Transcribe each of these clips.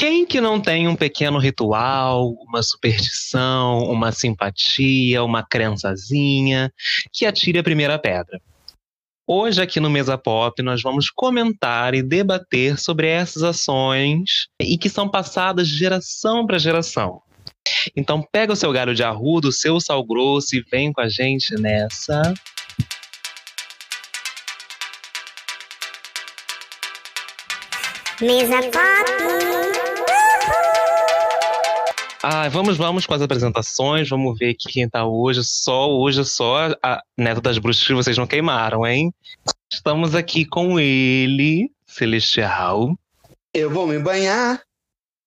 Quem que não tem um pequeno ritual, uma superstição, uma simpatia, uma crençazinha que atire a primeira pedra? Hoje, aqui no Mesa Pop, nós vamos comentar e debater sobre essas ações e que são passadas de geração para geração. Então, pega o seu galho de arrudo, o seu sal grosso e vem com a gente nessa. Mesa Pop! Ah, vamos, vamos com as apresentações. Vamos ver aqui quem tá hoje. Só hoje, só a neta das bruxas que vocês não queimaram, hein? Estamos aqui com ele, Celestial. Eu vou me banhar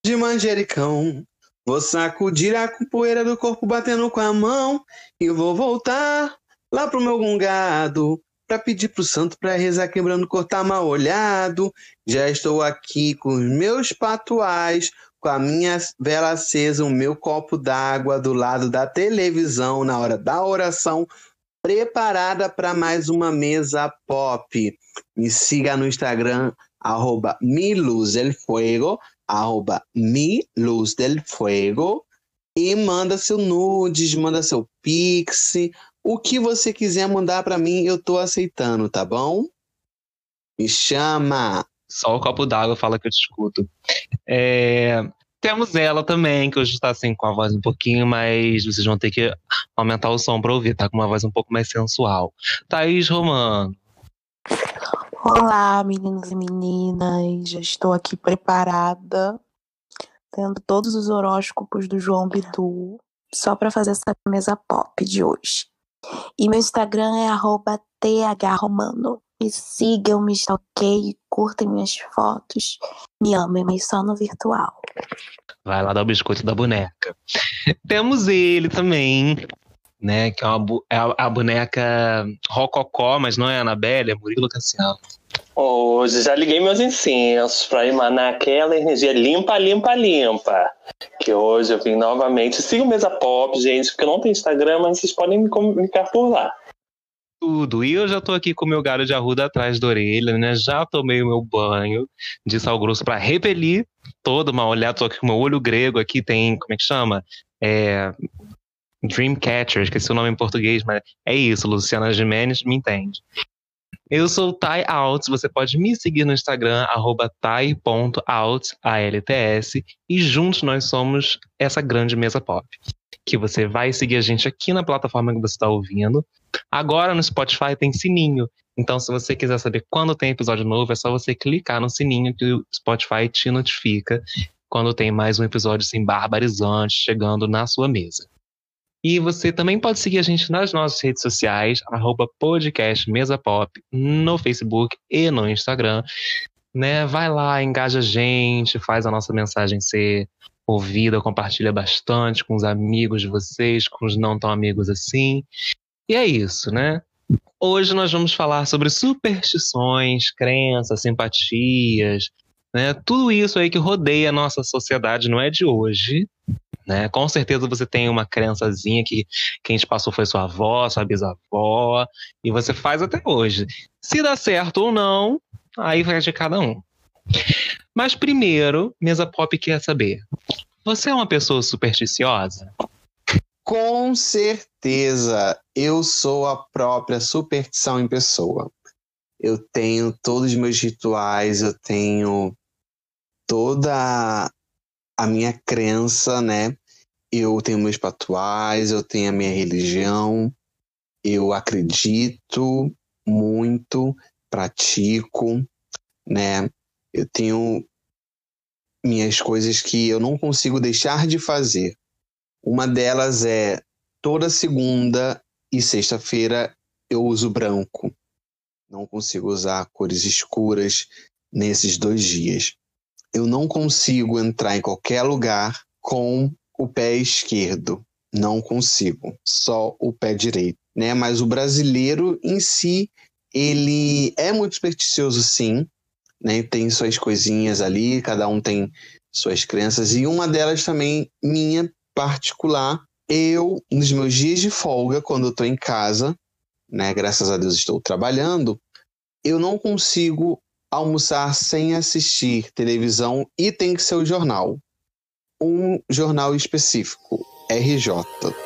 de manjericão. Vou sacudir a poeira do corpo batendo com a mão. E vou voltar lá pro meu gungado. Pra pedir pro santo pra rezar quebrando cortar mal olhado. Já estou aqui com os meus patuais com a minha vela acesa, o meu copo d'água do lado da televisão na hora da oração, preparada para mais uma mesa pop. Me siga no Instagram, arroba miluzelfuego, arroba miluzdelfuego, e manda seu nudes, manda seu pix, o que você quiser mandar para mim, eu tô aceitando, tá bom? Me chama! Só o copo d'água fala que eu te escuto. É, temos ela também, que hoje está assim com a voz um pouquinho mais. Vocês vão ter que aumentar o som para ouvir, tá com uma voz um pouco mais sensual. Thaís Romano. Olá, meninos e meninas. Já estou aqui preparada, tendo todos os horóscopos do João Bidu, só para fazer essa mesa pop de hoje. E meu Instagram é thromano. Me sigam, me stalkeiem, curtem minhas fotos. Me amem, mas só no virtual. Vai lá dar o biscoito da boneca. Temos ele também, né? Que é, uma, é a, a, boneca Rococó, mas não é a Anabelle, é Murilo Cassiano. Hoje já liguei meus incensos para emanar aquela energia limpa, limpa, limpa. Que hoje eu vim novamente. Siga o Mesa Pop, gente, porque não tenho Instagram, mas vocês podem me comunicar por lá tudo. E eu já tô aqui com meu galho de arruda atrás da orelha, né? Já tomei o meu banho de sal grosso para repelir toda uma olhada. Tô aqui com meu olho grego aqui, tem, como é que chama? É, Dreamcatcher, esqueci o nome em português, mas é isso, Luciana Gimenez me entende. Eu sou Ty Alts, você pode me seguir no Instagram, arroba A-L-T-S, e juntos nós somos essa grande mesa pop que você vai seguir a gente aqui na plataforma que você está ouvindo. Agora no Spotify tem sininho. Então, se você quiser saber quando tem episódio novo, é só você clicar no sininho que o Spotify te notifica quando tem mais um episódio assim, barbarizante chegando na sua mesa. E você também pode seguir a gente nas nossas redes sociais, arroba no Facebook e no Instagram. Né? Vai lá, engaja a gente, faz a nossa mensagem ser ouvida, compartilha bastante com os amigos de vocês, com os não tão amigos assim. E é isso, né? Hoje nós vamos falar sobre superstições, crenças, simpatias, né? Tudo isso aí que rodeia a nossa sociedade não é de hoje, né? Com certeza você tem uma crençazinha que quem te passou foi sua avó, sua bisavó, e você faz até hoje. Se dá certo ou não, aí vai de cada um. Mas primeiro, Mesa Pop quer saber: você é uma pessoa supersticiosa? Com certeza, eu sou a própria superstição em pessoa. Eu tenho todos os meus rituais, eu tenho toda a minha crença, né? Eu tenho meus patuais, eu tenho a minha religião, eu acredito muito, pratico, né? Eu tenho minhas coisas que eu não consigo deixar de fazer. Uma delas é toda segunda e sexta-feira eu uso branco. Não consigo usar cores escuras nesses dois dias. Eu não consigo entrar em qualquer lugar com o pé esquerdo. Não consigo, só o pé direito, né? Mas o brasileiro em si, ele é muito supersticioso sim, né? Tem suas coisinhas ali, cada um tem suas crenças, e uma delas também, minha particular, eu, nos meus dias de folga, quando eu estou em casa, né, graças a Deus estou trabalhando, eu não consigo almoçar sem assistir televisão e tem que ser o jornal. Um jornal específico, RJ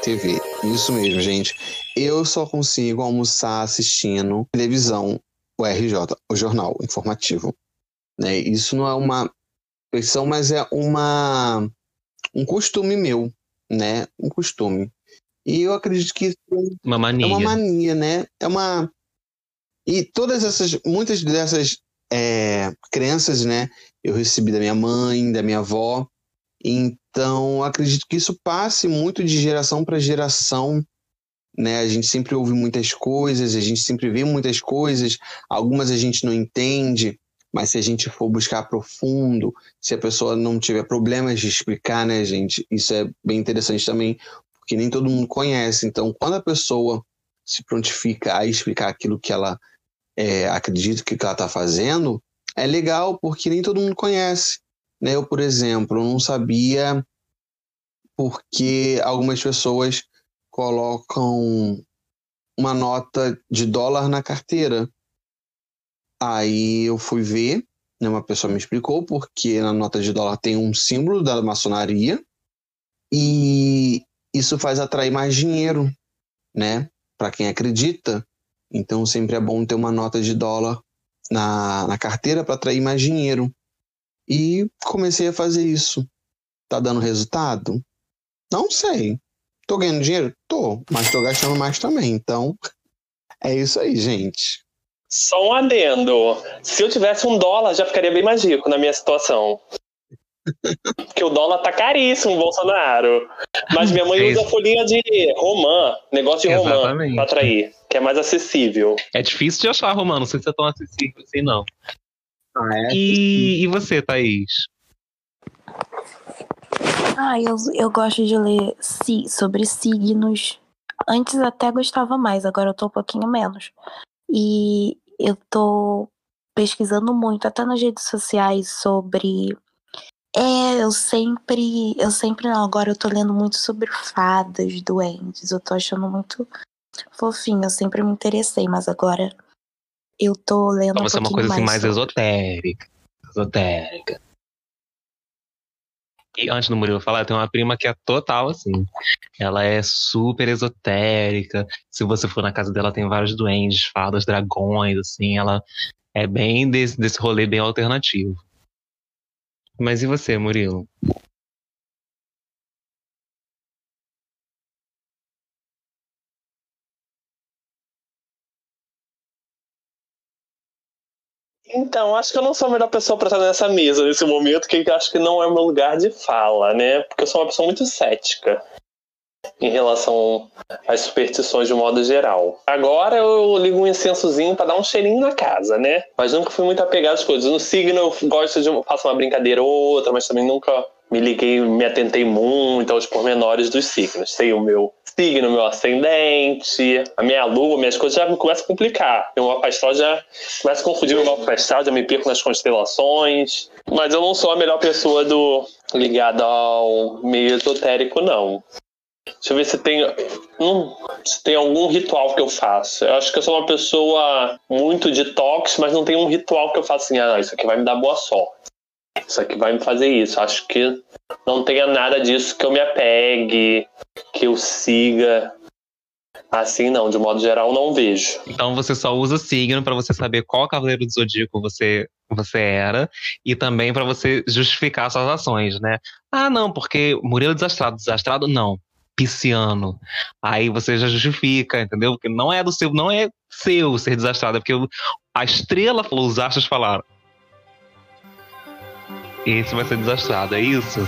TV. Isso mesmo, gente. Eu só consigo almoçar assistindo televisão, o RJ, o jornal informativo. Né? Isso não é uma questão, mas é uma um costume meu, né? Um costume. E eu acredito que uma mania. é uma mania, né? É uma e todas essas, muitas dessas é, crenças, né? Eu recebi da minha mãe, da minha avó. Então, acredito que isso passe muito de geração para geração. Né? A gente sempre ouve muitas coisas, a gente sempre vê muitas coisas, algumas a gente não entende, mas se a gente for buscar profundo, se a pessoa não tiver problemas de explicar, né, gente? Isso é bem interessante também, porque nem todo mundo conhece. Então, quando a pessoa se prontifica a explicar aquilo que ela é, acredita que ela está fazendo, é legal porque nem todo mundo conhece. Né? Eu, por exemplo, não sabia porque algumas pessoas colocam uma nota de dólar na carteira. Aí eu fui ver, né, uma pessoa me explicou porque na nota de dólar tem um símbolo da maçonaria e isso faz atrair mais dinheiro, né? Para quem acredita. Então sempre é bom ter uma nota de dólar na, na carteira para atrair mais dinheiro. E comecei a fazer isso. Tá dando resultado? Não sei. Tô ganhando dinheiro? Tô, mas tô gastando mais também. Então, é isso aí, gente. Só um adendo. Se eu tivesse um dólar, já ficaria bem mais rico na minha situação. Porque o dólar tá caríssimo, Bolsonaro. Mas minha mãe é usa folhinha de romã, negócio de romã, pra atrair, que é mais acessível. É difícil de achar romã, não sei se é tão acessível assim, não. Ah, é? E, e você, Thaís? Ah, eu, eu gosto de ler si, sobre signos. Antes até gostava mais, agora eu tô um pouquinho menos. E eu tô pesquisando muito, até nas redes sociais, sobre é, eu sempre, eu sempre não, agora eu tô lendo muito sobre fadas, duendes, eu tô achando muito fofinho, eu sempre me interessei, mas agora eu tô lendo Então um você é uma coisa assim mais esotérica. Esotérica. E antes do Murilo falar, tem uma prima que é total assim. Ela é super esotérica. Se você for na casa dela, tem vários duendes, fadas, dragões, assim. Ela é bem desse, desse rolê bem alternativo. Mas e você, Murilo? Então, acho que eu não sou a melhor pessoa pra estar nessa mesa nesse momento, que acho que não é meu lugar de fala, né? Porque eu sou uma pessoa muito cética em relação às superstições de modo geral. Agora eu ligo um incensozinho pra dar um cheirinho na casa, né? Mas nunca fui muito apegado às coisas. No signo eu gosto de faço uma brincadeira ou outra, mas também nunca me liguei, me atentei muito aos pormenores dos signos. Sei o meu signo, meu ascendente, a minha lua, minhas coisas já começam a complicar. Meu mapa astral já começa a confundir meu mapa já me perco nas constelações. Mas eu não sou a melhor pessoa do ligada ao meio esotérico, não. Deixa eu ver se tem, hum, se tem algum ritual que eu faço. Eu acho que eu sou uma pessoa muito detox, mas não tem um ritual que eu faço assim, ah, isso aqui vai me dar boa sorte. Isso aqui vai me fazer isso. Acho que não tenha nada disso que eu me apegue, que eu siga. Assim não, de modo geral não vejo. Então você só usa signo pra você saber qual cavaleiro do zodíaco você você era e também pra você justificar suas ações, né? Ah, não, porque Murilo é desastrado, desastrado não. Pisciano. Aí você já justifica, entendeu? Porque não é do seu, não é seu ser desastrado, é porque a estrela falou, os astros falaram. Esse vai ser desastrado, é isso?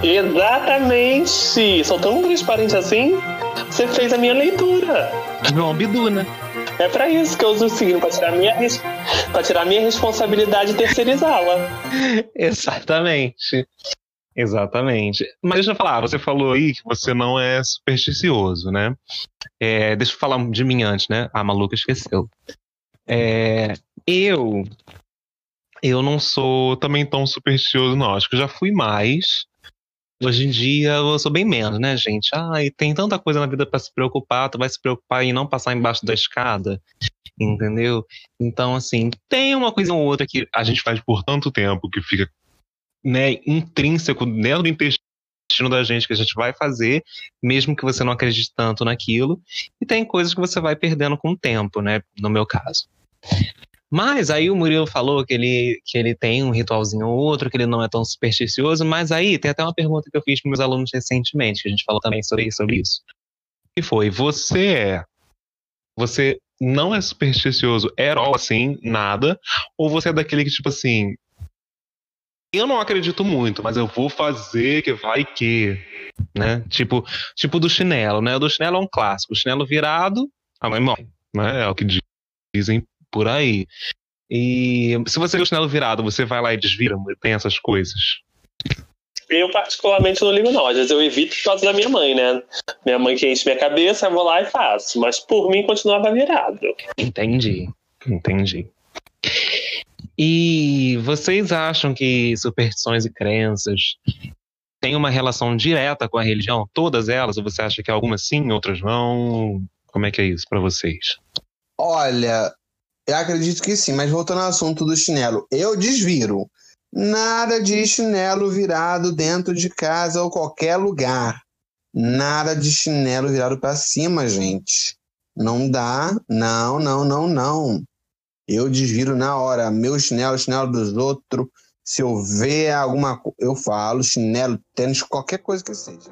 Exatamente! Sou tão transparente assim, você fez a minha leitura. João Bidu, né? É pra isso que eu uso o signo, pra tirar minha, pra tirar minha responsabilidade e terceirizá-la. Exatamente. Exatamente. Mas deixa eu falar, você falou aí que você não é supersticioso, né? É, deixa eu falar de mim antes, né? A maluca esqueceu. É, eu. Eu não sou também tão supersticioso, não. Acho que eu já fui mais. Hoje em dia eu sou bem menos, né, gente? Ai, tem tanta coisa na vida para se preocupar, tu vai se preocupar em não passar embaixo da escada, entendeu? Então, assim, tem uma coisa ou outra que a gente faz por tanto tempo que fica, né, intrínseco dentro do intestino da gente que a gente vai fazer, mesmo que você não acredite tanto naquilo, e tem coisas que você vai perdendo com o tempo, né, no meu caso. Mas aí o Murilo falou que ele, que ele tem um ritualzinho ou outro, que ele não é tão supersticioso, mas aí tem até uma pergunta que eu fiz para meus alunos recentemente, que a gente falou também sobre, sobre isso. Que foi, você é. Você não é supersticioso at assim, nada, ou você é daquele que, tipo assim, eu não acredito muito, mas eu vou fazer que vai que, né? Tipo, tipo do chinelo, né? O do chinelo é um clássico. O chinelo virado, a mãe morre, né? É o que dizem por aí. E se você vê o chinelo virado, você vai lá e desvira, tem essas coisas. Eu, particularmente, não ligo, não. Às vezes eu evito por causa da minha mãe, né? Minha mãe que enche minha cabeça, eu vou lá e faço. Mas por mim, continuava virado. Entendi. Entendi. E vocês acham que superstições e crenças têm uma relação direta com a religião? Todas elas? Ou você acha que algumas sim, outras não? Como é que é isso para vocês? Olha, eu acredito que sim, mas voltando ao assunto do chinelo, eu desviro. Nada de chinelo virado dentro de casa ou qualquer lugar. Nada de chinelo virado para cima, gente. Não dá. Não, não, não, não. Eu desviro na hora. Meu chinelo, chinelo dos outros. Se eu ver alguma coisa, eu falo chinelo, tênis, qualquer coisa que seja.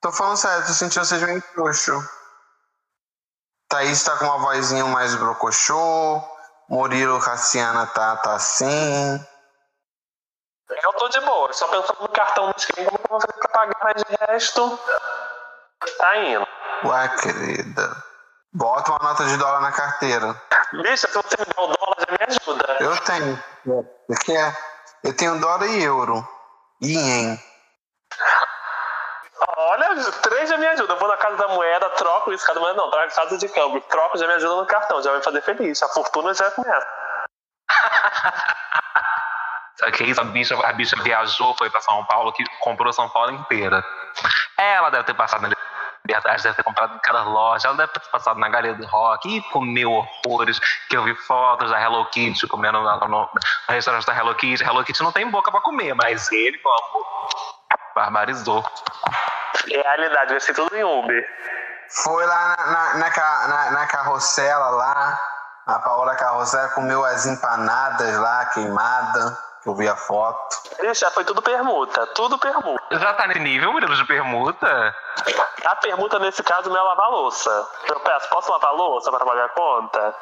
Tô falando sério, tô sentindo vocês meio frouxo. Thaís tá com uma vozinha mais brocochô. Murilo Cassiana tá, tá assim. Tô de boa, só pensando no cartão do esquema, como eu vou fazer pra pagar, mas de resto, tá indo. Ué, querida. Bota uma nota de dólar na carteira. Bicha, se você me der o dólar, já me ajuda. Eu tenho. Você quer? Eu tenho dólar e euro. E ien. Olha, três já me ajuda. Eu vou na casa da moeda, troco isso, cada moeda não, troco casa de câmbio. Troco já me ajuda no cartão, já vai me fazer feliz. A fortuna já começa. Sabe que isso? A bicha, a bicha viajou, foi pra São Paulo, que comprou São Paulo inteira. Ela deve ter passado na Liberdade, deve ter comprado em cada loja, ela deve ter passado na Galeria do Rock e comeu horrores, que eu vi fotos da Hello Kitty comendo no, no, no restaurante da Hello Kitty. Hello Kitty não tem boca pra comer, mas ele, amor, barbarizou. Realidade, vai ser tudo em Uber. Foi lá na, na, na, na- na carrossela lá. A Paola Carrossela comeu as empanadas lá, queimada, que eu vi a foto. Bicha, foi tudo permuta, tudo permuta. Já tá nesse nível, Murilo, de permuta? A permuta nesse caso não é lavar louça. Eu peço, posso lavar louça para pagar a conta?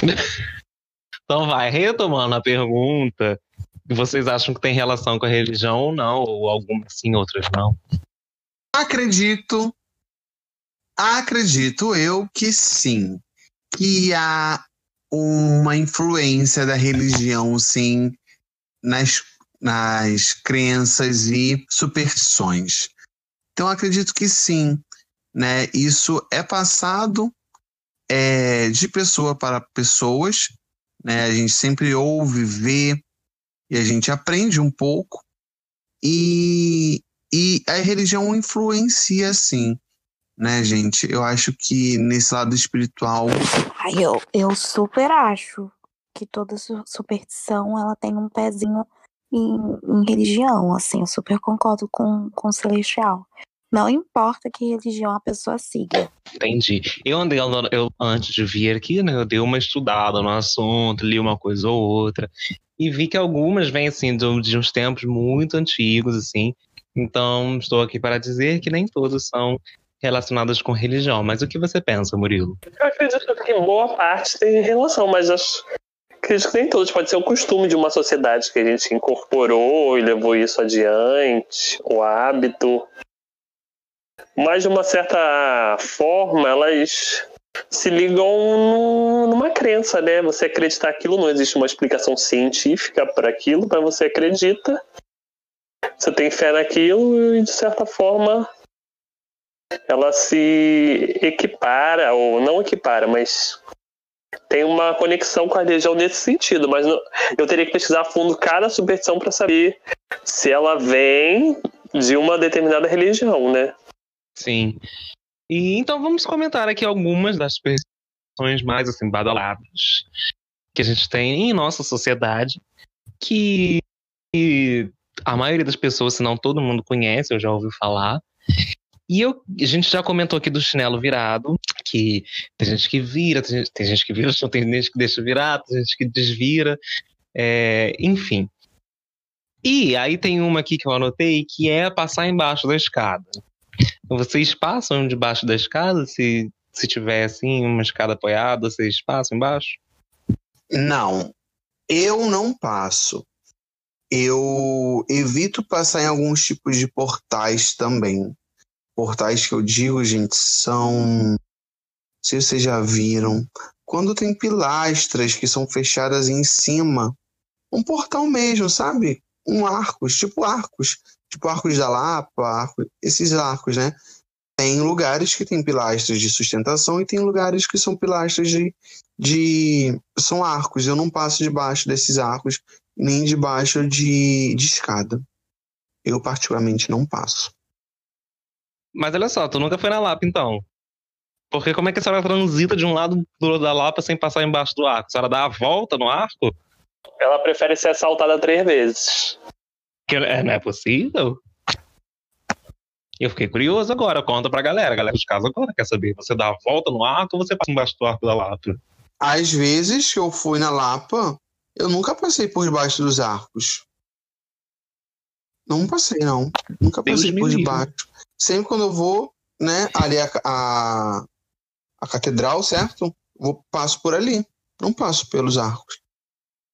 Então vai, retomando a pergunta, vocês acham que tem relação com a religião ou não? Ou algumas sim, outras não? Acredito, acredito eu que sim, que há uma influência da religião, sim, nas, nas crenças e superstições. Então acredito que sim, né? Isso é passado é, de pessoa para pessoas, né? A gente sempre ouve, vê e a gente aprende um pouco e e a religião influencia, sim, né, gente? Eu acho que nesse lado espiritual. Ai, eu, eu super acho que toda su- superstição ela tem um pezinho em, em religião, assim, eu super concordo com, com o Celestial. Não importa que religião a pessoa siga. Entendi. Eu andei, eu, antes de vir aqui, né, eu dei uma estudada no assunto, li uma coisa ou outra, e vi que algumas vêm, assim, de, de uns tempos muito antigos, assim. Então, estou aqui para dizer que nem todas são relacionadas com religião. Mas o que você pensa, Murilo? Eu acredito que boa parte tem relação, mas acho, acredito que nem todos. Pode ser o costume de uma sociedade que a gente incorporou e levou isso adiante, o hábito. Mas de uma certa forma, elas se ligam no- numa crença, né? Você acreditar aquilo, não existe uma explicação científica para aquilo, mas você acredita você tem fé naquilo e de certa forma ela se equipara, ou não equipara, mas tem uma conexão com a religião nesse sentido, mas não, eu teria que pesquisar a fundo cada superstição para saber se ela vem de uma determinada religião, né? Sim. E então vamos comentar aqui algumas das superstições mais assim badaladas que a gente tem em nossa sociedade, que a maioria das pessoas, se não todo mundo conhece, eu já ouvi falar. E eu, a gente já comentou aqui do chinelo virado, que tem gente que vira, tem gente, tem gente que vira, tem gente que deixa virar, tem gente que desvira, é, enfim. E aí tem uma aqui que eu anotei, que é passar embaixo da escada. Vocês passam debaixo da escada? Se, se tiver assim, uma escada apoiada, vocês passam embaixo? Não, eu não passo. Eu evito passar em alguns tipos de portais também portais que eu digo, gente, são. Se vocês já viram, quando tem pilastras que são fechadas em cima, um portal mesmo, sabe? Um arcos, tipo arcos, tipo arcos da Lapa, arco, esses arcos, né? Tem lugares que tem pilastras de sustentação e tem lugares que são pilastras de, de são arcos. Eu não passo debaixo desses arcos nem debaixo de, de escada. Eu particularmente não passo. Mas olha só, tu nunca foi na Lapa, então. Porque como é que a senhora transita de um lado do da Lapa sem passar embaixo do arco? A senhora dá a volta no arco? Ela prefere ser assaltada três vezes. Que, é, não é possível? Eu fiquei curioso agora, conta pra galera. A galera de casa agora quer saber. Você dá a volta no arco ou você passa embaixo do arco da Lapa? Às vezes que eu fui na Lapa, eu nunca passei por debaixo dos arcos. Não passei, não. Nunca passei Deus por debaixo sempre quando eu vou, né, ali a, a, a catedral, certo? Vou, passo por ali. Não passo pelos arcos.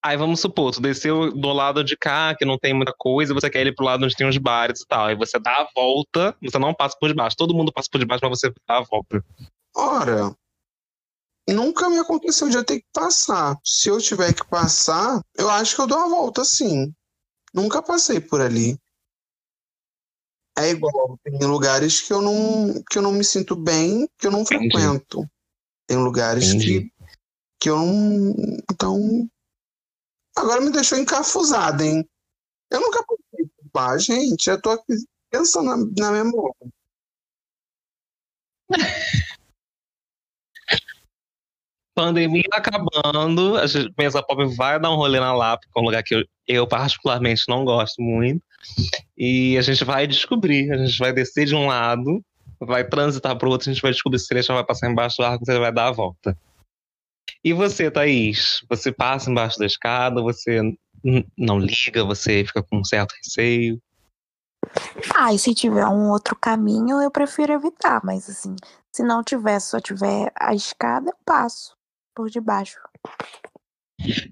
Aí vamos supor, tu desceu do lado de cá, que não tem muita coisa, você quer ir pro lado onde tem os bares e tal. Aí você dá a volta, você não passa por debaixo. Todo mundo passa por debaixo, mas você dá a volta. Ora, nunca me aconteceu de eu ter que passar. Se eu tiver que passar, eu acho que eu dou a volta sim. Nunca passei por ali é igual. Tem lugares que eu não, que eu não me sinto bem, que eu não Entendi. frequento. Tem lugares que, que eu não. Então. Agora me deixou encafuzado, hein? Eu nunca pensei, pá, gente, eu tô aqui pensando na, na memória. Pandemia acabando, a mesa pop vai dar um rolê na Lapa, que é um lugar que eu, eu particularmente não gosto muito. E a gente vai descobrir, a gente vai descer de um lado, vai transitar para o outro, a gente vai descobrir se ele já vai passar embaixo do arco, se ele vai dar a volta. E você, Thaís? Você passa embaixo da escada, você não liga, você fica com um certo receio? Ah, e se tiver um outro caminho, eu prefiro evitar, mas assim, se não tiver, só tiver a escada, eu passo por debaixo.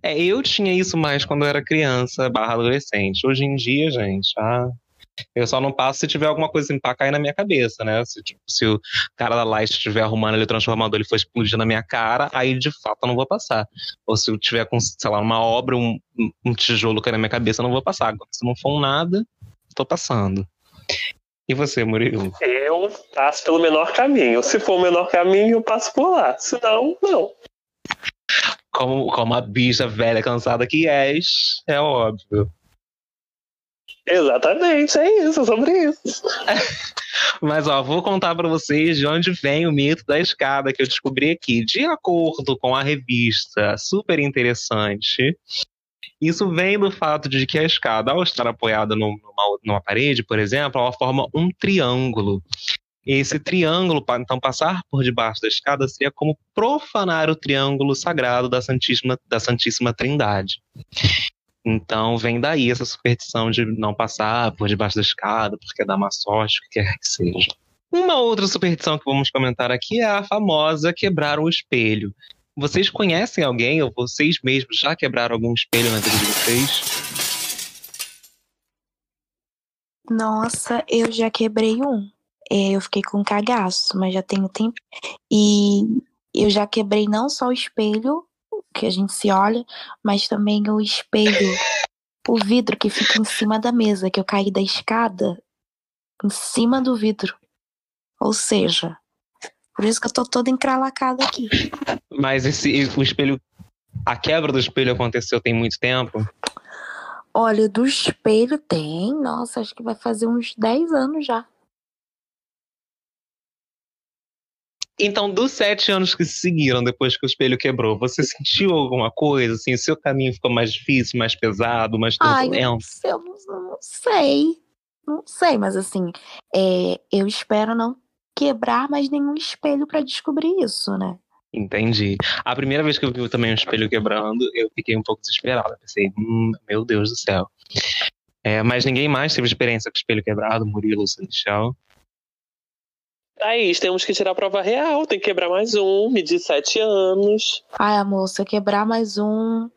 É, eu tinha isso mais quando eu era criança, barra adolescente. Hoje em dia, gente, ah, eu só não passo se tiver alguma coisa assim pra cair na minha cabeça, né? Se, tipo, se o cara da Light estiver arrumando ele transformador, ele for explodir na minha cara, aí de fato eu não vou passar. Ou se eu tiver com, sei lá, uma obra, um, um tijolo cair na minha cabeça, eu não vou passar. Agora, se não for um nada, tô passando. E você, Murilo? Eu passo pelo menor caminho. Se for o menor caminho, eu passo por lá. Se não, não como, como a bicha velha cansada que és, é óbvio. Exatamente, é isso, sobre isso. Mas ó, vou contar para vocês de onde vem o mito da escada que eu descobri aqui. De acordo com a revista super interessante, isso vem do fato de que a escada, ao estar apoiada numa, numa parede, por exemplo, ela forma um triângulo. Esse triângulo, então, passar por debaixo da escada seria como profanar o triângulo sagrado da Santíssima, da Santíssima Trindade. Então, vem daí essa superstição de não passar por debaixo da escada, porque dá má sorte, o que quer que seja. Uma outra superstição que vamos comentar aqui é a famosa quebrar o espelho. Vocês conhecem alguém, ou vocês mesmos já quebraram algum espelho na vida de vocês? Nossa, eu já quebrei um é, eu fiquei com cagaço, mas já tenho tempo. E eu já quebrei não só o espelho que a gente se olha, mas também o espelho o vidro que fica em cima da mesa, que eu caí da escada em cima do vidro. Ou seja, por isso que eu tô toda encralacada aqui. Mas esse, o espelho. A quebra do espelho aconteceu tem muito tempo? Olha, do espelho tem, nossa, acho que vai fazer uns 10 anos já. Então, dos sete anos que se seguiram depois que o espelho quebrou, você sentiu alguma coisa? Assim, o seu caminho ficou mais difícil, mais pesado, mais Ai, eu, turbulento? não, eu não sei. Não sei, mas assim, é, eu espero não quebrar mais nenhum espelho pra descobrir isso, né? Entendi. A primeira vez que eu vi também um espelho quebrando, eu fiquei um pouco desesperada. Pensei, hum, meu Deus do céu. É, mas ninguém mais teve experiência com espelho quebrado, Murilo, Celestial. Thaís, temos que tirar a prova real. Tem que quebrar mais um, medir sete anos. Ai, amor, se eu quebrar mais um.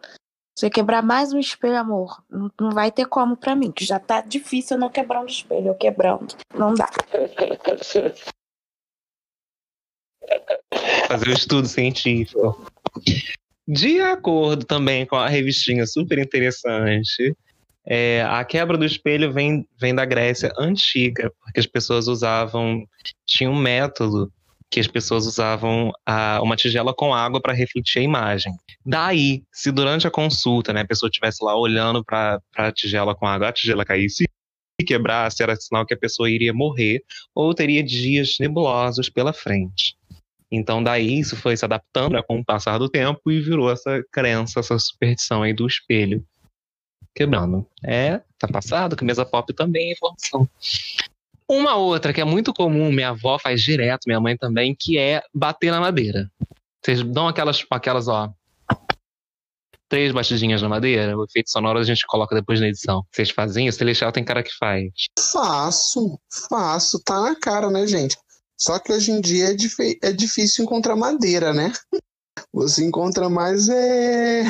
Se eu quebrar mais um espelho, amor, não, não vai ter como pra mim, que já tá difícil eu não quebrar um espelho, eu quebrando. Não dá. Fazer o estudo científico. De acordo também com a revistinha super interessante, é, a quebra do espelho vem, vem da Grécia antiga, porque as pessoas usavam. Tinha um método que as pessoas usavam a, uma tigela com água para refletir a imagem. Daí, se durante a consulta né, a pessoa estivesse lá olhando para a tigela com água, a tigela caísse e quebrasse, era sinal que a pessoa iria morrer ou teria dias nebulosos pela frente. Então, daí isso foi se adaptando com o passar do tempo e virou essa crença, essa superstição aí do espelho quebrando. É, tá passado, que mesa pop também é informação. Uma outra que é muito comum, minha avó faz direto, minha mãe também, que é bater na madeira. Vocês dão aquelas, aquelas ó, três batidinhas na madeira, o efeito sonoro a gente coloca depois na edição. Vocês fazem? O Celestial tem cara que faz. Faço, faço, tá na cara, né, gente? Só que hoje em dia é, é difícil encontrar madeira, né? Você encontra mais é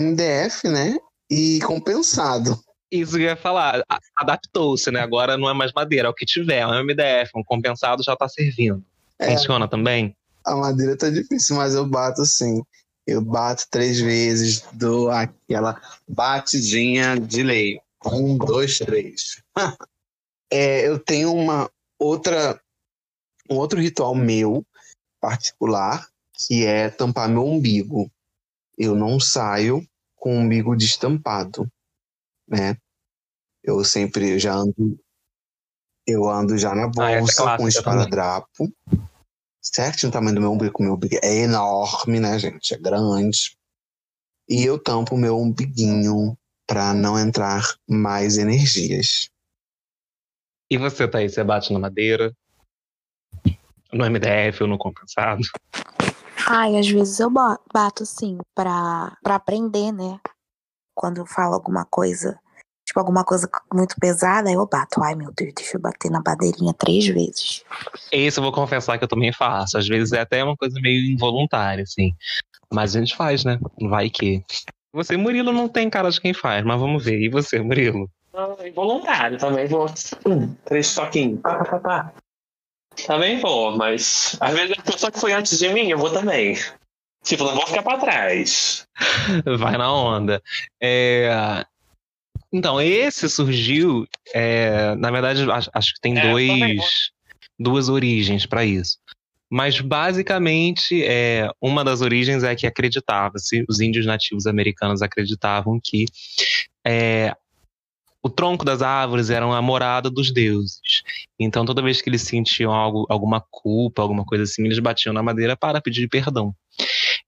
MDF, né? E compensado. Isso que eu ia falar, adaptou-se, né? Agora não é mais madeira, é o que tiver, é um MDF, um compensado já tá servindo. É. Funciona também? A madeira tá difícil, mas eu bato assim. Eu bato três vezes, dou aquela batidinha de lei. Um, dois, três. É, eu tenho uma outra, um outro ritual meu particular, que é tampar meu umbigo. Eu não saio com o umbigo destampado, né? Eu sempre já ando, eu ando já na Ah, é bolsa com clássica esparadrapo certinho o tamanho do meu umbigo. Meu umbigo é enorme, né, gente? É grande. E eu tampo o meu umbiguinho para não entrar mais energias. E você, Thaís, você bate na madeira? No MDF ou no compensado? Ai, às vezes eu ba- bato assim, pra, pra aprender, né? Quando eu falo alguma coisa, tipo, alguma coisa muito pesada, aí eu bato. Ai, meu Deus, deixa eu bater na madeirinha três vezes. Esse eu vou confessar que eu também faço. Às vezes é até uma coisa meio involuntária, assim. Mas a gente faz, né? Vai que. Você, Murilo, não tem cara de quem faz, mas vamos ver. E você, Murilo? Ah, involuntário também vou. Hum, três toquinhos. Pá, pá, pá, pá. Também vou, mas às vezes a pessoa que foi antes de mim, eu vou também. Tipo, não vou ficar pra trás. Vai na onda. É, Então, esse surgiu. é, Na verdade, acho, que tem É, dois, duas origens para isso. Mas, basicamente, é, uma das origens é que acreditava-se, os índios nativos americanos acreditavam que é, o tronco das árvores era a morada dos deuses. Então, toda vez que eles sentiam algo, alguma culpa, alguma coisa assim, eles batiam na madeira para pedir perdão.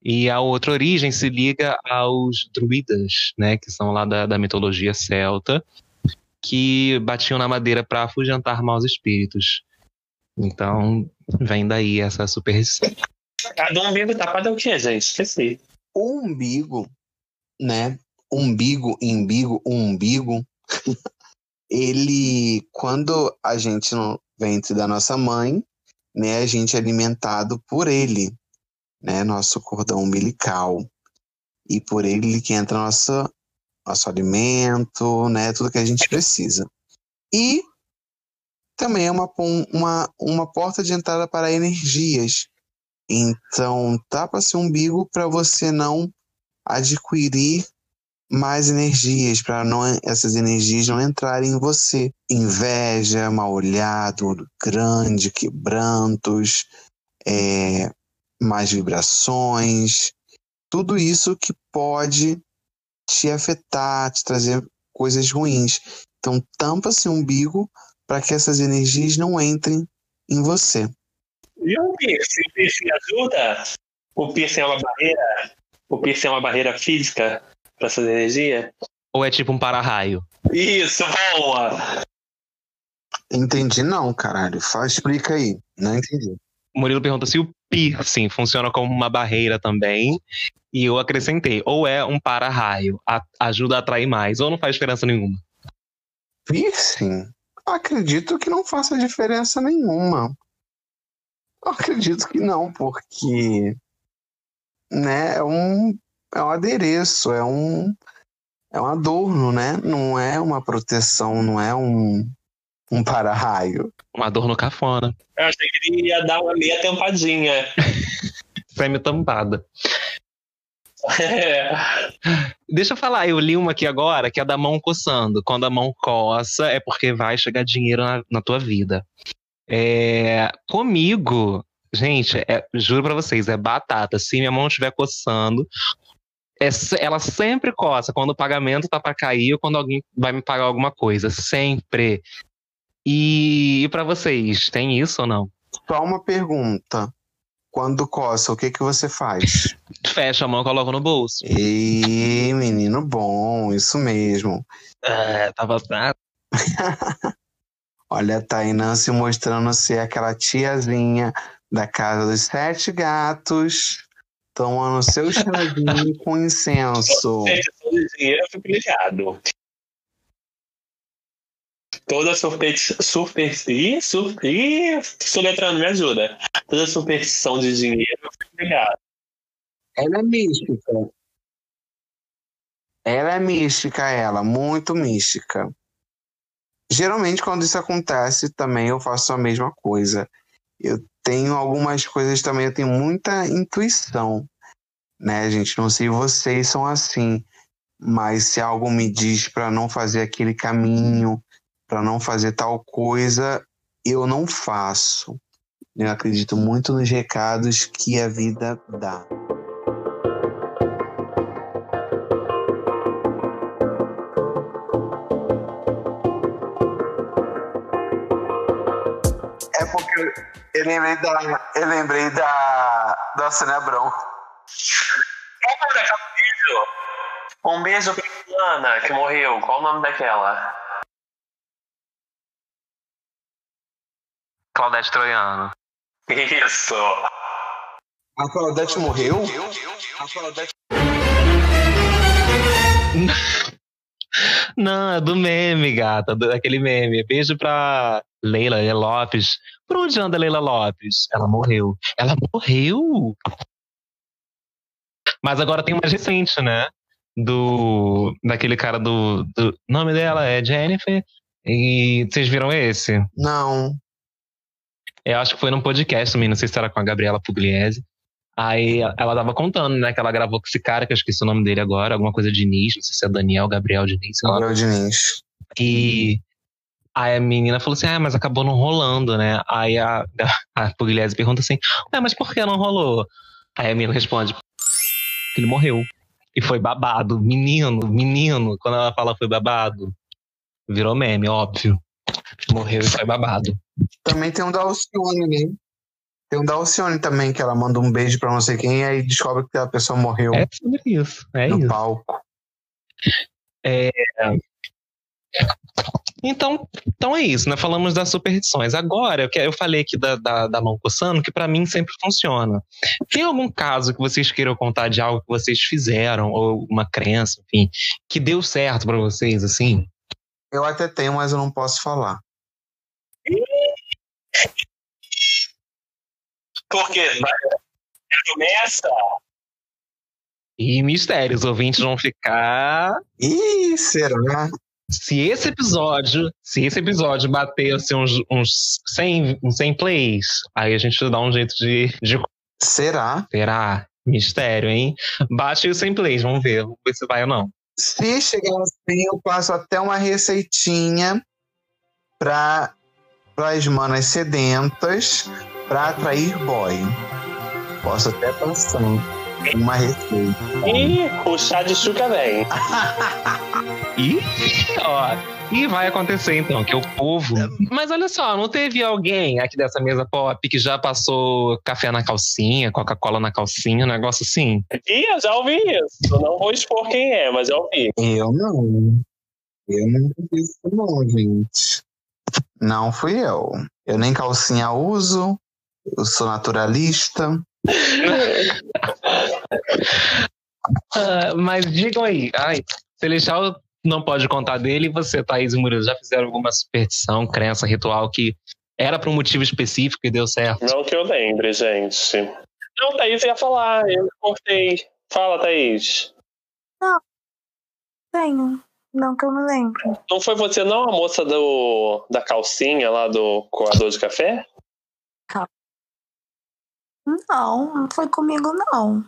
E a outra origem se liga aos druidas, né, que são lá da, da mitologia celta, que batiam na madeira para afugentar maus espíritos. Então, vem daí essa superstição. A do umbigo tapado é o quê, gente? Esqueci. O umbigo, né? Umbigo, imbigo, umbigo. ele, quando a gente no ventre da nossa mãe, né, a gente é alimentado por ele, né, nosso cordão umbilical. E por ele que entra nosso, nosso alimento, né, tudo que a gente precisa. E também é uma, uma, uma porta de entrada para energias. Então, tapa seu umbigo para você não adquirir mais energias, para não essas energias não entrarem em você. Inveja, mal olhado, olho grande, quebrantos, é, mais vibrações, tudo isso que pode te afetar, te trazer coisas ruins. Então, tampa-se o umbigo para que essas energias não entrem em você. E o piercing? O piercing ajuda? O piercing é uma barreira? O piercing é uma barreira física para essa energia? Ou é tipo um para-raio? Isso, boa! Entendi não, caralho. Faz, explica aí. Não entendi. O Murilo pergunta se o piercing funciona como uma barreira também. E eu acrescentei, ou é um para-raio, ajuda a atrair mais, ou não faz diferença nenhuma. Piercing? Acredito que não faça diferença nenhuma. Acredito que não, porque né, é um, é um adereço, é um, é um adorno, né? Não é uma proteção, não é um, um para-raio. Um adorno cafona. Eu achei que ele ia dar uma meia tampadinha. Semi-tampada. É. Deixa eu falar, eu li uma aqui agora que é da mão coçando. Quando a mão coça, é porque vai chegar dinheiro na, na tua vida. É, comigo, gente, é, juro pra vocês, é batata. Se minha mão estiver coçando, é, ela sempre coça quando o pagamento tá para cair ou quando alguém vai me pagar alguma coisa. Sempre. E, e para vocês, tem isso ou não? Só uma pergunta. Quando coça, o que que você faz? Fecha a mão e coloca no bolso. E menino bom, isso mesmo. É, tava. Olha a Tainã se mostrando ser aquela tiazinha da casa dos sete gatos, tomando seu chazinho com incenso. dinheiro privilegiado. Toda superstição. Super, ih, super, soletrando, me ajuda. Toda superstição de dinheiro é privilegiado. Ela é mística. Ela é mística, ela, muito mística. Geralmente, quando isso acontece, também eu faço a mesma coisa. Eu tenho algumas coisas também, eu tenho muita intuição, né, gente? Não sei vocês são assim, mas se algo me diz para não fazer aquele caminho, para não fazer tal coisa, eu não faço. Eu acredito muito nos recados que a vida dá. É porque eu lembrei da, eu lembrei da, da Sônia Abrão. Qual o nome daquela beijo? Um beijo pra Ana, que morreu. Qual o nome daquela? Claudete Troiano. Isso. A Claudete morreu? A Claudete... Não, é do meme, gata, daquele meme. Beijo pra Leila, Leila Lopes. Por onde anda Leila Lopes? Ela morreu. Ela morreu? Mas agora tem mais recente, né? Do. Daquele cara do. do nome dela é Jennifer. E vocês viram esse? Não. Eu acho que foi num podcast também, não sei se era com a Gabriela Pugliese. Aí ela tava contando, né, que ela gravou com esse cara, que eu esqueci o nome dele agora, alguma coisa de Diniz, não sei se é Daniel, Gabriel Diniz, sei lá. Gabriel Diniz. E aí a menina falou assim, ah, mas acabou não rolando, né? Aí a, a Pugliese pergunta assim, é, mas por que não rolou? Aí a menina responde, ele morreu. E foi babado, menino, menino, quando ela fala foi babado, virou meme, óbvio. Morreu e foi babado. Também tem um da Alcione, né? Tem um da Alcione também, que ela manda um beijo pra não sei quem e aí descobre que a pessoa morreu. É sobre isso, é no isso. palco. É... Então, então é isso, né? Falamos das superstições. Agora, eu, eu falei aqui da, da, da mão coçando, que para mim sempre funciona. Tem algum caso que vocês queiram contar de algo que vocês fizeram, ou uma crença, enfim, que deu certo para vocês, assim? Eu até tenho, mas eu não posso falar. Por quê? Começa. E mistérios, os ouvintes vão ficar. Ih, será? Se esse episódio, se esse episódio bater assim, uns, uns 100, uns 100 plays, aí a gente dá um jeito de, de. Será? Será? Mistério, hein? Bate os 100 plays, vamos ver, vamos ver se vai ou não. Se chegar assim, eu passo até uma receitinha para as manas sedentas para atrair boy. Posso até passar uma receita. E o chá de chuca vem. Ih, ó. E vai acontecer então, que o povo. Mas olha só, não teve alguém aqui dessa mesa pop que já passou café na calcinha, Coca-Cola na calcinha, um negócio assim? Ih, eu já ouvi isso. Eu não vou expor quem é, mas já ouvi. Eu não. Eu não fiz isso, não, gente. Não fui eu. Eu nem calcinha uso. Eu sou naturalista. Ah, mas digam aí, ai, Celestial não pode contar dele e você, Thaís e Murilo, já fizeram alguma superstição, crença, ritual que era para um motivo específico e deu certo? Não que eu lembre, gente. Não, Thaís ia falar, eu cortei. Fala, Thaís. Tenho. Não que eu me lembro. Não foi você, não, a moça do, da calcinha lá do coador de café? Não, não foi comigo, não.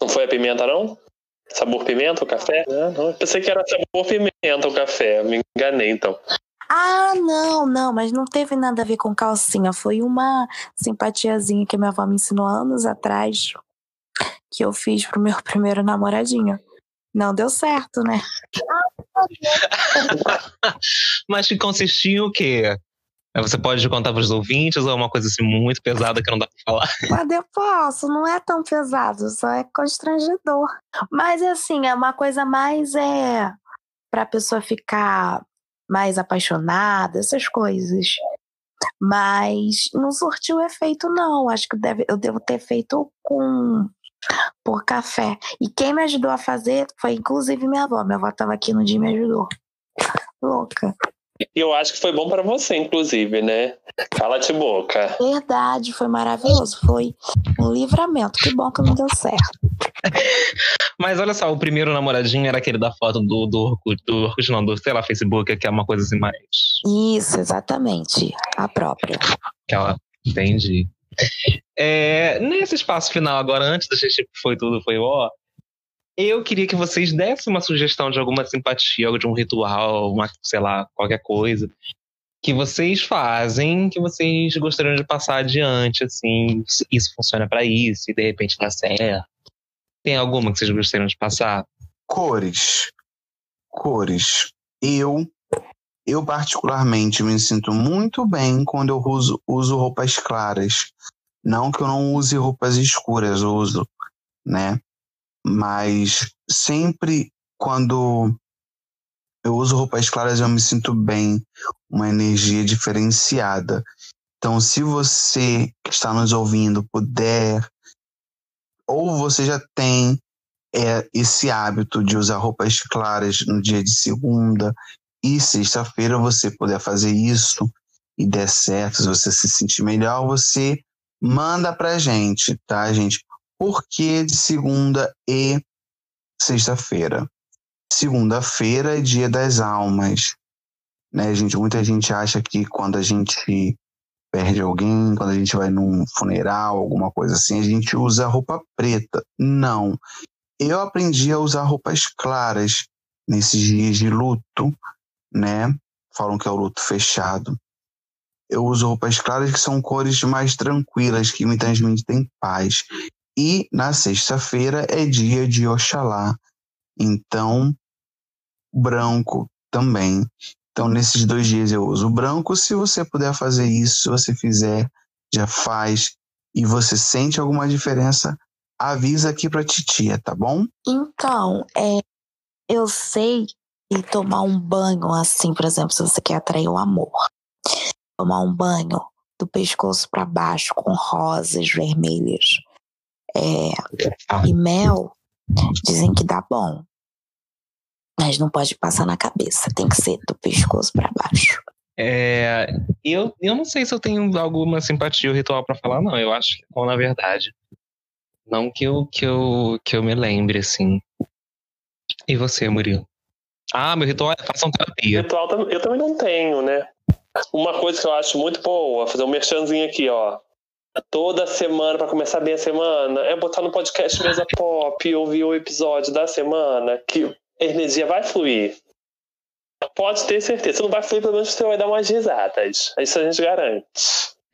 Não foi a pimenta, não? Sabor pimenta, o café? Ah, não. Eu pensei que era sabor pimenta, o café. Me enganei, então. Ah, não, não, mas não teve nada a ver com calcinha. Foi uma simpatiazinha que minha avó me ensinou anos atrás que eu fiz pro meu primeiro namoradinho. Não deu certo, né? Mas que consistia em o quê? Você pode contar para os ouvintes ou é uma coisa assim muito pesada que não dá para falar? Mas eu posso, não é tão pesado, só é constrangedor. Mas assim, é uma coisa mais é para a pessoa ficar mais apaixonada, essas coisas. Mas não surtiu efeito, não. Acho que deve, eu devo ter feito com por café. E quem me ajudou a fazer foi inclusive minha avó. Minha avó estava aqui no dia e me ajudou. Louca. E eu acho que foi bom para você, inclusive, né? Cala-te boca. Verdade, foi maravilhoso. Foi um livramento. Que bom que não deu certo. Mas olha só, o primeiro namoradinho era aquele da foto do, do Orkut, do Orkut não, do, sei lá, Facebook, que é uma coisa assim mais... Isso, exatamente. A própria. Aquela, entendi. É, nesse espaço final agora, antes da gente foi tudo, foi ó, eu queria que vocês dessem uma sugestão de alguma simpatia, de um ritual, uma, sei lá, qualquer coisa que vocês fazem, que vocês gostariam de passar adiante, assim, isso funciona para isso e de repente dá certo. Tem alguma que vocês gostariam de passar? Cores. Cores. Eu, eu particularmente me sinto muito bem quando eu uso, uso roupas claras. Não que eu não use roupas escuras, eu uso, né? Mas sempre quando eu uso roupas claras eu me sinto bem, uma energia diferenciada. Então, se você que está nos ouvindo puder, ou você já tem é, esse hábito de usar roupas claras no dia de segunda e sexta-feira, você puder fazer isso e der certo, se você se sentir melhor, você manda pra gente, tá, gente? Por que de segunda e sexta-feira? Segunda-feira é dia das almas, né, gente? Muita gente acha que quando a gente perde alguém, quando a gente vai num funeral, alguma coisa assim, a gente usa roupa preta. Não. Eu aprendi a usar roupas claras nesses dias de luto, né? Falam que é o luto fechado. Eu uso roupas claras que são cores mais tranquilas, que me transmitem paz. E na sexta-feira é dia de Oxalá. Então, branco também. Então, nesses dois dias eu uso branco. Se você puder fazer isso, se você fizer, já faz. E você sente alguma diferença, avisa aqui pra titia, tá bom? Então, é, eu sei que tomar um banho assim, por exemplo, se você quer atrair o amor, tomar um banho do pescoço para baixo com rosas vermelhas é, e mel, dizem que dá bom. Mas não pode passar na cabeça, tem que ser do pescoço para baixo. É, eu, eu não sei se eu tenho alguma simpatia ou ritual para falar, não. Eu acho que bom, na verdade. Não que eu, que, eu, que eu me lembre, assim. E você, Murilo? Ah, meu ritual é façam terapia. Ritual eu também não tenho, né? Uma coisa que eu acho muito boa, fazer um merchanzinho aqui, ó. Toda semana, para começar bem a semana, é botar no podcast Mesa Pop, ouvir o episódio da semana, que a energia vai fluir. Pode ter certeza. Se não vai fluir, pelo menos você vai dar umas risadas. Isso a gente garante.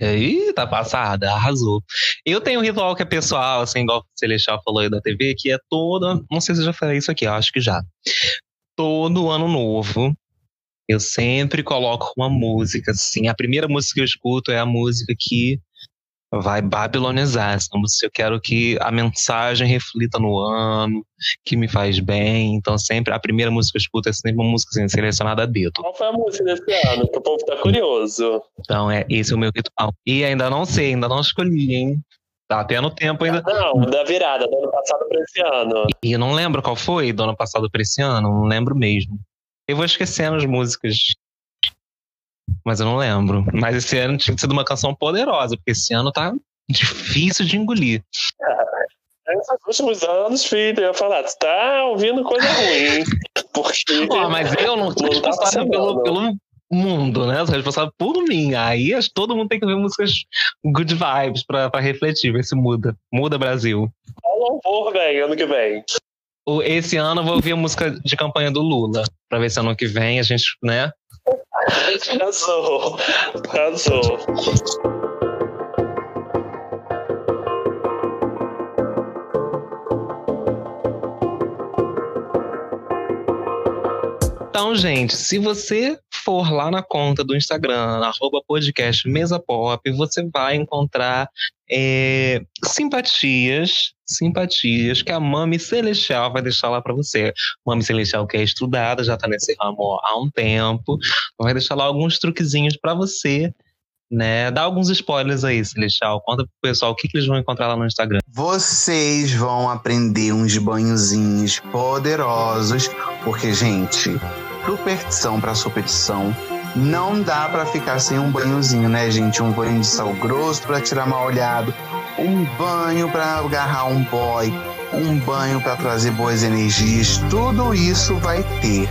Ih, tá passada, arrasou. Eu tenho um ritual que é pessoal, assim, igual o Celestial falou aí da TV, que é toda. Não sei se eu já falei isso aqui, acho que já. Todo ano novo, eu sempre coloco uma música, assim. A primeira música que eu escuto é a música que vai babilonizar essa música. Eu quero que a mensagem reflita no ano, que me faz bem. Então, sempre a primeira música que eu escuto é sempre uma música assim, selecionada a dedo. Qual foi a música desse ano? Que o povo tá curioso. Então, é, esse é o meu ritual. E ainda não sei, ainda não escolhi, hein? Tá tendo tempo ainda. Não, da virada, do ano passado para esse ano. E eu não lembro qual foi do ano passado para esse ano, não lembro mesmo. Eu vou esquecendo as músicas. Mas eu não lembro. Mas esse ano tinha sido uma canção poderosa, porque esse ano tá difícil de engolir. Esses últimos anos, filho, eu ia falar, tu tá ouvindo coisa ruim. Porque. Pô, mas eu não sou tá responsável pelo, pelo mundo, né? Sou responsável por mim. Aí acho que todo mundo tem que ouvir músicas good vibes pra, pra refletir, ver se muda. Muda Brasil. Qual louvor, velho, ano que vem? Esse ano eu vou ouvir a música de campanha do Lula, pra ver se ano que vem a gente, né? Arrasou. Arrasou. Então, gente, se você for lá na conta do Instagram, arroba podcast Mesa Pop, você vai encontrar é, simpatias, simpatias que a Mami Celestial vai deixar lá para você. Mami Celestial que é estudada, já tá nesse ramo há um tempo, vai deixar lá alguns truquezinhos para você, né? Dá alguns spoilers aí, Celestial. Conta pro pessoal o que, que eles vão encontrar lá no Instagram. Vocês vão aprender uns banhozinhos poderosos, porque, gente, superstição para superstição, não dá para ficar sem um banhozinho, né, gente? Um banho de sal grosso para tirar mal olhado, um banho para agarrar um boy, um banho para trazer boas energias, tudo isso vai ter.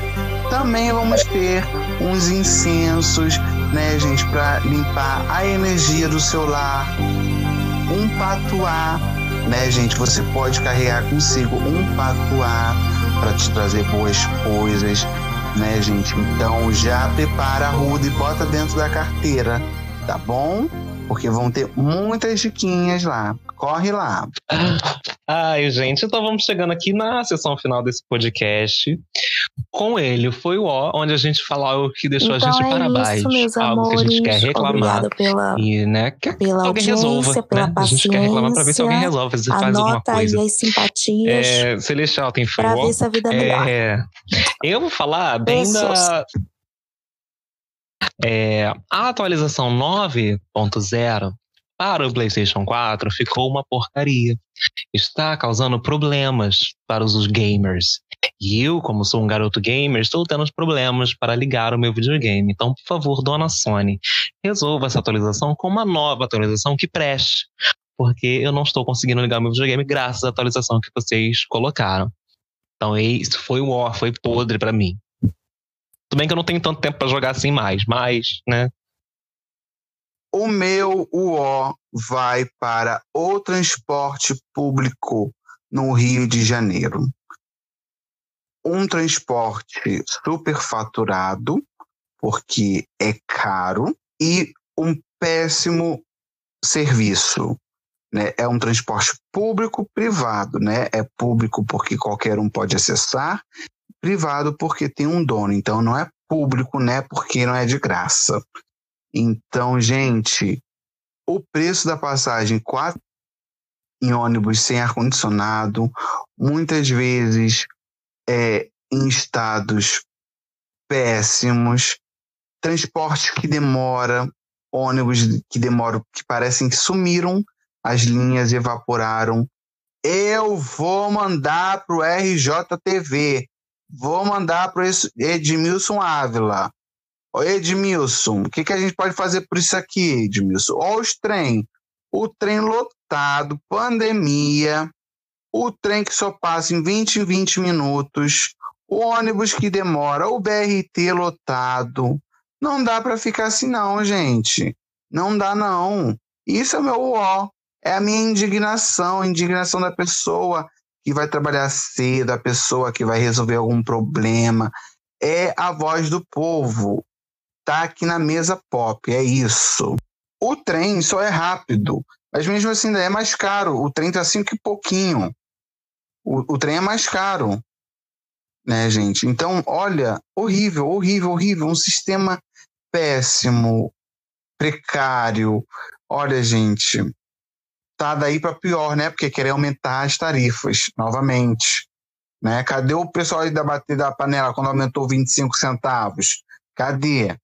Também vamos ter uns incensos, né, gente, para limpar a energia do seu lar, um patuá, né, gente? Você pode carregar consigo um patuá para te trazer boas coisas, né, gente? Então já prepara a ruda e bota dentro da carteira, tá bom? Porque vão ter muitas diquinhas lá. Corre lá. Ai, gente, então vamos chegando aqui na sessão final desse podcast. Com ele, foi o ó, onde a gente falou o que deixou então a gente é para isso, baixo. meus Algo amores. que a gente quer reclamar. Pela, E, né, quer que pela alguém resolva. pela Né? A gente quer reclamar pra ver se alguém resolve, se faz alguma Anota aí coisa. as simpatias É, Celestial tem foi pra o ver se a vida é melhor. É, eu vou falar bem da. É, a atualização 9.0 para o PlayStation 4 ficou uma porcaria. Está causando problemas para os gamers. E eu, como sou um garoto gamer, estou tendo problemas para ligar o meu videogame. Então, por favor, dona Sony, resolva essa atualização com uma nova atualização que preste. Porque eu não estou conseguindo ligar o meu videogame graças à atualização que vocês colocaram. Então, isso foi o ó, foi podre pra mim. Tudo bem que eu não tenho tanto tempo pra jogar assim mais, mas, né? O meu UO vai para o transporte público no Rio de Janeiro. Um transporte superfaturado, porque é caro, e um péssimo serviço. Né? É um transporte público-privado, né? É público porque qualquer um pode acessar, privado porque tem um dono. Então não é público, né? Porque não é de graça. Então, gente, o preço da passagem quatro em ônibus sem ar-condicionado, muitas vezes é, em estados péssimos, transporte que demora, ônibus que demoram, que parecem que sumiram, as linhas evaporaram. Eu vou mandar para o RJTV, vou mandar para o Edmilson Ávila. Edmilson, o que, que a gente pode fazer por isso aqui, Edmilson? Ó os trem. O trem lotado, pandemia, o trem que só passa em 20 em 20 minutos, o ônibus que demora, o BRT lotado. Não dá para ficar assim não, gente. Não dá não. Isso é meu ó. É a minha indignação, a indignação da pessoa que vai trabalhar cedo, a pessoa que vai resolver algum problema. É a voz do povo. Tá aqui na mesa pop, é isso. O trem só é rápido, mas mesmo assim ainda é mais caro. O trem tá cinco e pouquinho. O, o trem é mais caro, né, gente? Então, olha, horrível, horrível, horrível. Um sistema péssimo, precário. Olha, gente, tá daí para pior, né? Porque querer aumentar as tarifas novamente. Né? Cadê o pessoal aí da da panela quando aumentou 25 centavos? Cadê?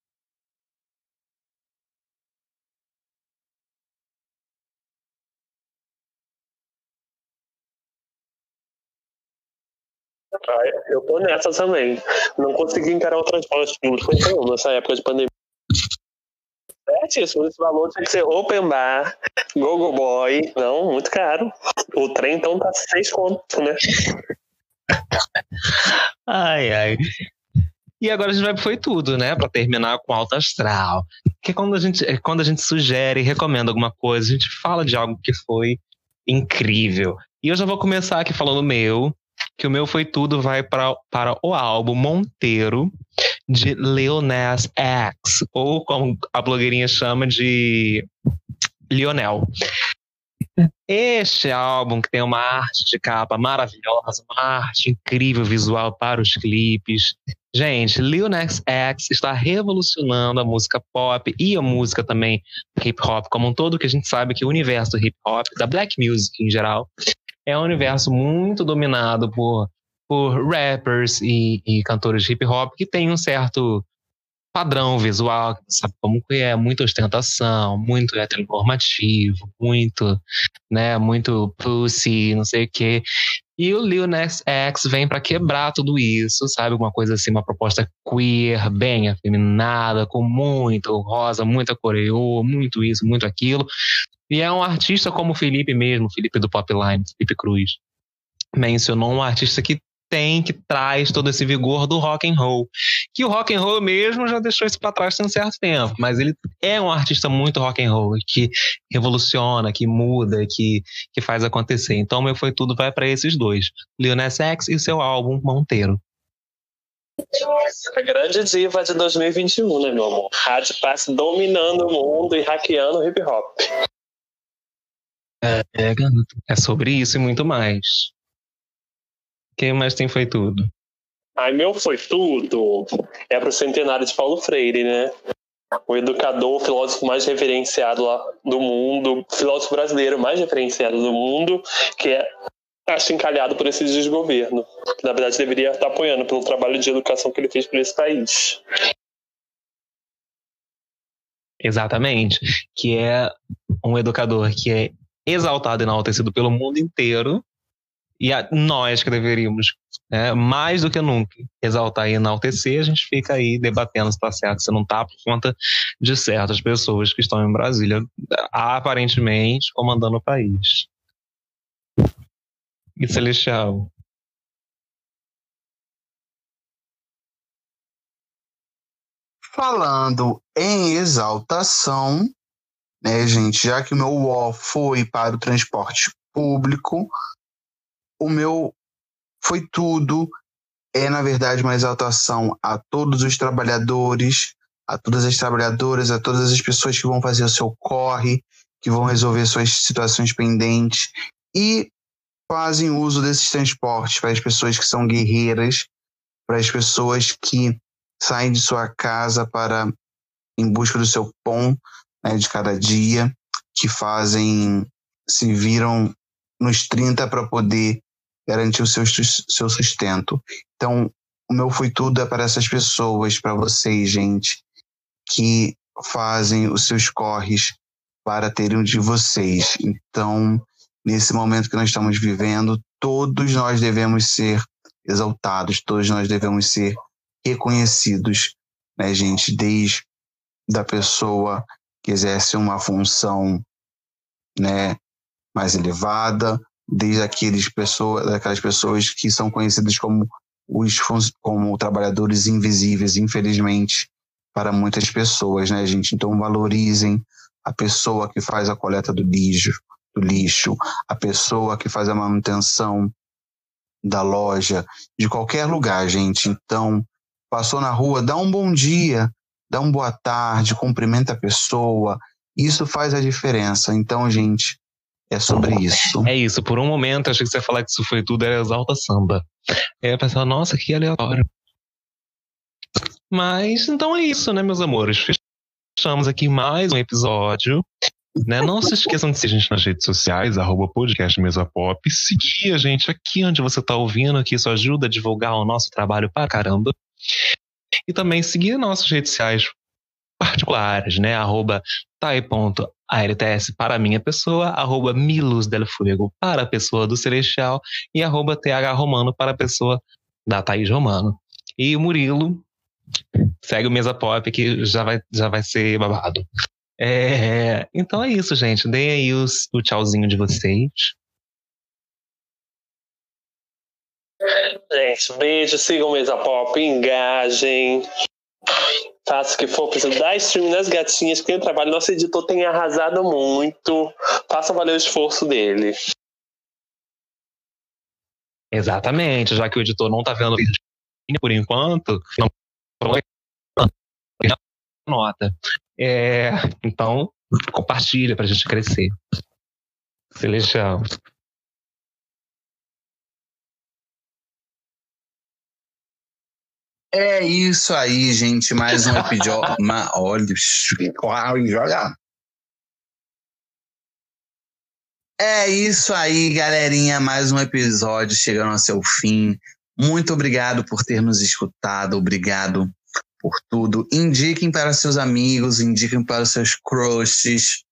Eu tô nessa também. Não consegui encarar o transporte público nenhum nessa época de pandemia. Certíssimo, esse valor tinha que ser open bar, gogo boy. Não, muito caro. O trem então tá seis contos, né? Ai, ai. E agora a gente vai Foi Tudo, né? Pra terminar com alto astral. Que é quando a gente, é quando a gente sugere, recomenda alguma coisa, a gente fala de algo que foi incrível. E eu já vou começar aqui falando meu, que o meu Foi Tudo vai pra, para o álbum Monteiro, de Lil Nas X, ou como a blogueirinha chama de Lionel. Este álbum que tem uma arte de capa maravilhosa, uma arte incrível visual para os clipes. Gente, Lil Nas X está revolucionando a música pop e a música também hip hop como um todo, que a gente sabe que o universo do hip hop, da black music em geral, é um universo muito dominado por, por rappers e, e cantores de hip hop que tem um certo padrão visual, sabe como que é, muita ostentação, muito heteronormativo, muito, né, muito pussy, não sei o quê. E o Lil Nas X vem para quebrar tudo isso, sabe? Uma coisa assim, uma proposta queer, bem afeminada, com muito rosa, muita coreô, muito isso, muito aquilo. E é um artista como o Felipe mesmo, Felipe do Popline, Felipe Cruz. Mencionou um artista que tem, que traz todo esse vigor do rock and roll. Que o rock and roll mesmo já deixou isso para trás tem um certo tempo, mas ele é um artista muito rock and roll, que revoluciona, que muda, que, que faz acontecer. Então, meu foi tudo vai para esses dois, Lil Nas X e seu álbum Monteiro. A grande diva de 2021, né, meu amor? Rádio Pass dominando o mundo e hackeando o hip hop. É, é, é sobre isso e muito mais. Quem mais tem foi tudo? Ai, meu foi tudo. É pro centenário de Paulo Freire, né? O educador, o filósofo mais referenciado lá do mundo, filósofo brasileiro mais referenciado do mundo, que é achincalhado por esse desgoverno. Que na verdade deveria estar apoiando pelo trabalho de educação que ele fez para esse país. Exatamente. Que é um educador que é exaltado e enaltecido pelo mundo inteiro e a, nós que deveríamos, né, mais do que nunca, exaltar e enaltecer, a gente fica aí debatendo se está certo, se não está, por conta de certas pessoas que estão em Brasília, aparentemente comandando o país. E Celestial. Falando em exaltação, né, gente, já que o meu UOL foi para o transporte público, o meu foi tudo. É, na verdade, uma exaltação a todos os trabalhadores, a todas as trabalhadoras, a todas as pessoas que vão fazer o seu corre, que vão resolver suas situações pendentes e fazem uso desses transportes para as pessoas que são guerreiras, para as pessoas que saem de sua casa para em busca do seu pão né, de cada dia, que fazem, se viram nos 30 para poder garantir o seu, seu sustento. Então, o meu foi tudo é para essas pessoas, para vocês, gente, que fazem os seus corres para terem um de vocês. Então, nesse momento que nós estamos vivendo, todos nós devemos ser exaltados, todos nós devemos ser reconhecidos, né, gente? Desde da pessoa que exerce uma função, né, mais elevada, desde aqueles pessoas, daquelas pessoas que são conhecidas como os como trabalhadores invisíveis, infelizmente, para muitas pessoas, né, gente? Então valorizem a pessoa que faz a coleta do lixo, do lixo, a pessoa que faz a manutenção da loja, de qualquer lugar, gente. Então, passou na rua, dá um bom dia, dá uma boa tarde, cumprimenta a pessoa. Isso faz a diferença. Então, gente, é sobre isso. É isso. Por um momento, achei que você ia falar que isso foi tudo, era exalta samba. Aí eu pensava, nossa, que aleatório. Mas, então é isso, né, meus amores? Fechamos aqui mais um episódio. Né? Não se esqueçam de seguir a gente nas redes sociais, arroba podcast Mesa Pop. Seguir a gente aqui onde você está ouvindo, que isso ajuda a divulgar o nosso trabalho pra caramba. E também seguir nossas redes sociais particulares, né? Arroba tai.alts para minha pessoa, arroba Milus del Fuego para a pessoa do Celestial e arroba TH Romano para a pessoa da Thaís Romano. E o Murilo segue o Mesa Pop que já vai, já vai ser babado. É, então é isso, gente. Deem aí os, o tchauzinho de vocês. Gente, beijo, sigam o Mesa Pop, engajem. Faça o que for, precisa dar stream nas gatinhas, porque o trabalho nosso editor tem arrasado muito. Faça valer o esforço dele. Exatamente, já que o editor não tá vendo por enquanto, não nota. É, então, compartilha pra gente crescer. Celestial. É isso aí, gente. Mais um episódio. Ma... Olha, olha. É isso aí, galerinha. Mais um episódio chegando ao seu fim. Muito obrigado por ter nos escutado. Obrigado por tudo. Indiquem para seus amigos, indiquem para os seus crushes.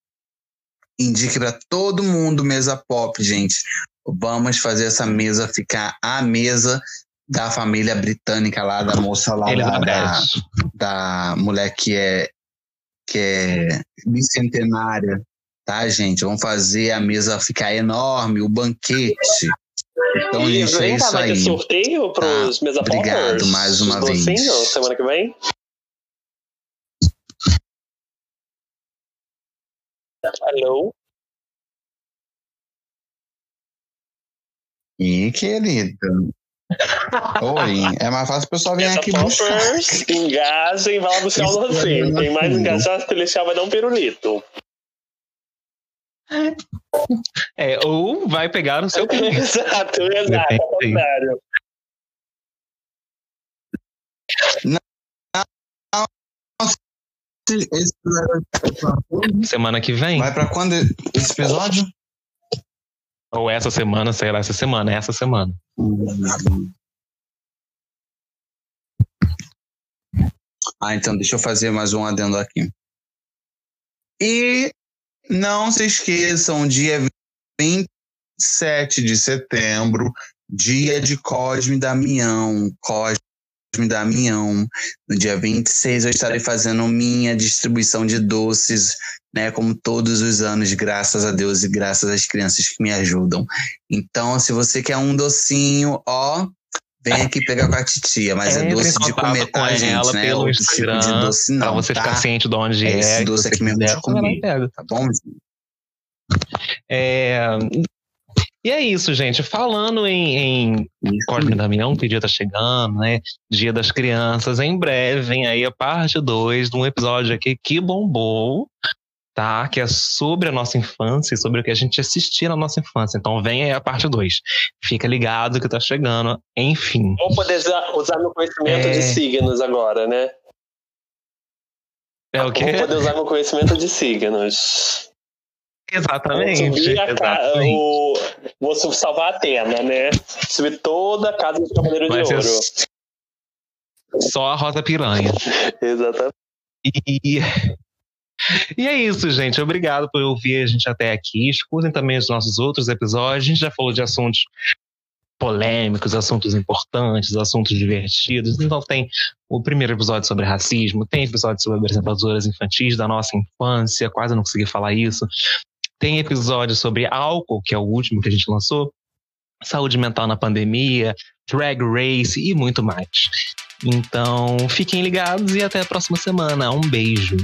Indique para todo mundo mesa pop, gente. Vamos fazer essa mesa ficar a mesa da família britânica lá, da moça lá, da, da, da, mulher que é, que é bicentenária, tá, gente? Vamos fazer a mesa ficar enorme, o banquete. Então, e gente, é isso vai aí. ter sorteio pros tá? mesa Obrigado mais uma vez. docinhos, semana que vem? Alô? Ih, querido. Oi, é mais fácil o pessoal vir aqui buscar. poppers, engajem, vai lá buscar o é bem Quem mais engajar, o Celestial vai dar um pirulito. É, ou vai pegar o seu pirulito. exato, exato, ao contrário. Esse Semana que vem. Vai pra quando esse episódio? Ou essa semana, sei lá, essa semana, essa semana. Ah, então deixa eu fazer mais um adendo aqui. E não se esqueçam, dia 27 de setembro, dia de Cosme Damião. Cosme Damião. No dia 26 eu estarei fazendo minha distribuição de doces, né? Como todos os anos, graças a Deus e graças às crianças que me ajudam. Então, se você quer um docinho, ó, vem aqui pegar com a titia, mas é, em doce de comer, com tá, gente? ela Não é pelo outro tipo Instagram, de doce, não. pra você tá? ficar ciente de onde É é. esse que doce aqui mesmo quiser, de comer. Tá bom? É, E é isso, gente. Falando em, em e Damião, que dia tá chegando, né? Dia das Crianças. Em breve vem aí a parte 2 de um episódio aqui que bombou, tá? Que é sobre a nossa infância e sobre o que a gente assistia na nossa infância. Então vem aí a parte 2. Fica ligado que tá chegando. Enfim. Vou poder usar, usar meu conhecimento É. de signos agora, né? É o quê? Vou poder usar meu conhecimento de signos. Exatamente. Subir a exatamente. o... Vou salvar a Atena, né? Subir toda a casa do Cavaleiro de ser Ouro. Só a Rosa Piranha. Exatamente. E, e é isso, gente. Obrigado por ouvir a gente até aqui. Escutem também os nossos outros episódios. A gente já falou de assuntos polêmicos, assuntos importantes, assuntos divertidos. Então tem o primeiro episódio sobre racismo, tem episódio sobre apresentadoras infantis da nossa infância, quase não consegui falar isso. Tem episódio sobre álcool, que é o último que a gente lançou, saúde mental na pandemia, drag race e muito mais. Então, fiquem ligados e até a próxima semana. Um beijo.